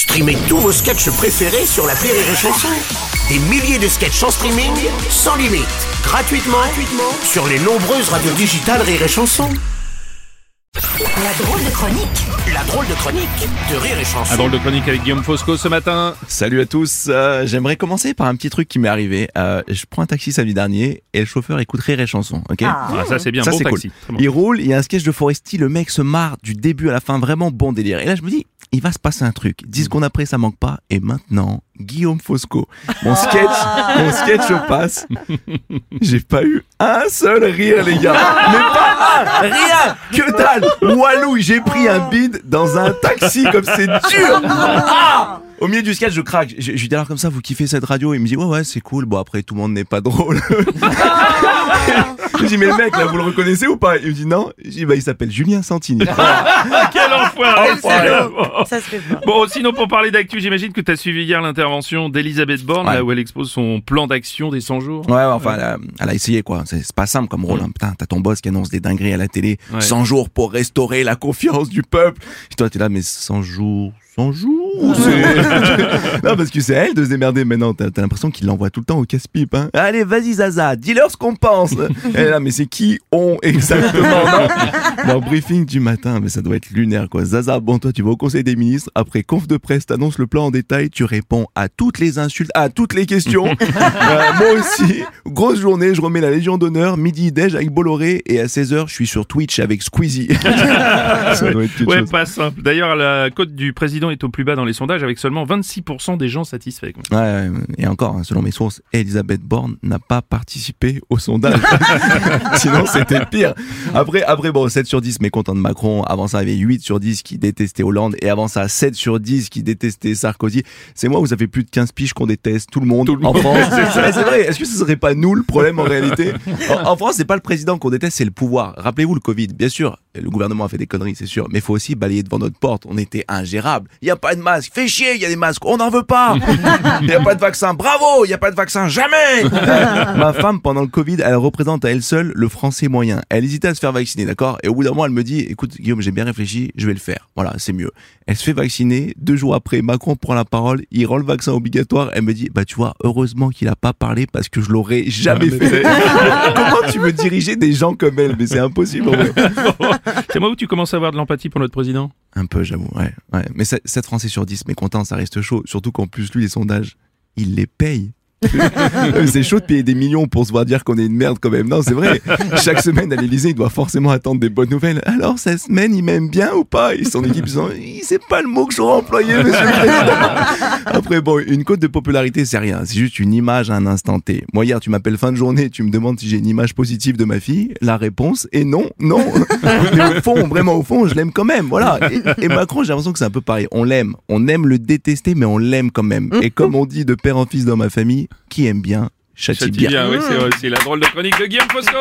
Streamez tous vos sketchs préférés sur la Rire et Chanson. Des milliers de sketchs en streaming, sans limite, gratuitement, gratuitement sur les nombreuses radios digitales Rire et Chanson. La drôle de chronique La drôle de chronique de Rire et Chanson. Un drôle de chronique avec Guillaume Fosco ce matin. Salut à tous, euh, j'aimerais commencer par un petit truc qui m'est arrivé. Euh, je prends un taxi samedi dernier et le chauffeur écoute Rire et Chanson, ok Ah, ça c'est bien, Ça bon c'est cool. bon. Il roule, il y a un sketch de Foresti, le mec se marre du début à la fin, vraiment bon délire. Et là je me dis, il va se passer un truc. 10 secondes après ça manque pas et maintenant, Guillaume Fosco. Mon sketch, mon sketch passe. J'ai pas eu un seul rire les gars. Mais pas un, rien, que dalle. Walou, j'ai pris un bide dans un taxi comme c'est dur. Ah au milieu du sketch, je craque. Je, je lui dis alors comme ça, vous kiffez cette radio? Il me dit ouais ouais c'est cool. Bon après tout le monde n'est pas drôle. je dis mais le mec là vous le reconnaissez ou pas? Il me dit non. Je dis bah il s'appelle Julien Santini. enfoiré Enfoiré. c'est- Ça se fait pas. Bon, sinon pour parler d'actu, j'imagine que tu as suivi hier l'intervention d'Elisabeth Borne, Ouais. là où elle expose son plan d'action des 100 jours. Ouais, ouais, enfin, elle a, elle a essayé quoi. C'est c'est pas simple comme rôle. hein. Putain, t'as ton boss qui annonce des dingueries à la télé. Ouais. 100 jours pour restaurer la confiance du peuple. Et toi, t'es là, mais 100 jours, 100 jours c'est- Non, parce que c'est à elle de se démerder maintenant. T'as t'as l'impression qu'il l'envoie tout le temps au casse-pipe. Hein. Allez, vas-y, Zaza, dis-leur ce qu'on pense. Elle là, mais c'est qui on exactement non Dans le briefing du matin, mais ça doit être lunaire quoi. Zaza, bon, toi, tu vas au conseil des ministres. Après conf de presse, t'annonces le plan en détail. Tu réponds à toutes les insultes, à toutes les questions. Euh, moi aussi, grosse journée, je remets la Légion d'honneur, midi déj avec Bolloré et à 16h, je suis sur Twitch avec Squeezie. ça doit être Ouais, chose. pas simple. D'ailleurs, la cote du président est au plus bas dans les sondages avec seulement 26% des gens satisfaits. Ouais, et encore, hein, selon mes sources, Elisabeth Borne n'a pas participé au sondage. Sinon, c'était pire. Après, après, bon, 7 sur 10 mécontents de Macron. Avant ça, il y avait 8 sur 10 qui détestaient Hollande. Et avant ça, 7 sur 10 qui détestaient Sarkozy. C'est moi ça fait plus de 15 piges qu'on déteste tout le monde Tout le en monde. France. C'est vrai. Est-ce que ce serait pas nous le problème en réalité? En, en France, c'est pas le président qu'on déteste, c'est le pouvoir. Rappelez-vous le Covid. Bien sûr, le gouvernement a fait des conneries, c'est sûr. Mais il faut aussi balayer devant notre porte. On était ingérable. Il y a pas de masque. Fais chier, il y a des masques. On n'en veut pas. Il y a pas de vaccin. Bravo, il y a pas de vaccin. Jamais. Ma femme, pendant le Covid, elle représente à elle seule le français moyen. Elle hésitait à se faire vacciner, d'accord? Et au bout d'un mois, elle me dit, écoute, Guillaume, j'ai bien réfléchi, je vais le faire. Voilà, c'est mieux. Elle se fait vacciner. Deux jours après, Macron prend la parole. Il rend le vaccin obligatoire. Elle me dit, bah, tu vois, heureusement qu'il a pas parlé parce que je l'aurais jamais fait. Comment tu veux diriger des gens comme elle? Mais c'est impossible, en vrai. C'est moi où tu commences à avoir de l'empathie pour notre président? Un peu, j'avoue, ouais. Mais 7 Français sur 10, mais content, ça reste chaud. Surtout qu'en plus, lui, les sondages, il les paye. c'est chaud de payer des millions pour se voir dire qu'on est une merde quand même. Non, c'est vrai. Chaque semaine à l'Elysée, il doit forcément attendre des bonnes nouvelles. Alors, cette semaine, il m'aime bien ou pas? Et son équipe, ils sont, c'est pas le mot que j'aurais employé, monsieur le président. Après, bon, une cote de popularité, c'est rien. C'est juste une image à un instant T. Moi, hier, tu m'appelles fin de journée, tu me demandes si j'ai une image positive de ma fille. La réponse est non, non. Mais au fond, vraiment au fond, je l'aime quand même. Voilà. Et, et Macron, j'ai l'impression que c'est un peu pareil. On l'aime. On aime le détester, mais on l'aime quand même. Et comme on dit de père en fils dans ma famille, qui aime bien, châtie bien. bien, oui. C'est la drôle de chronique de Guillaume Fosco.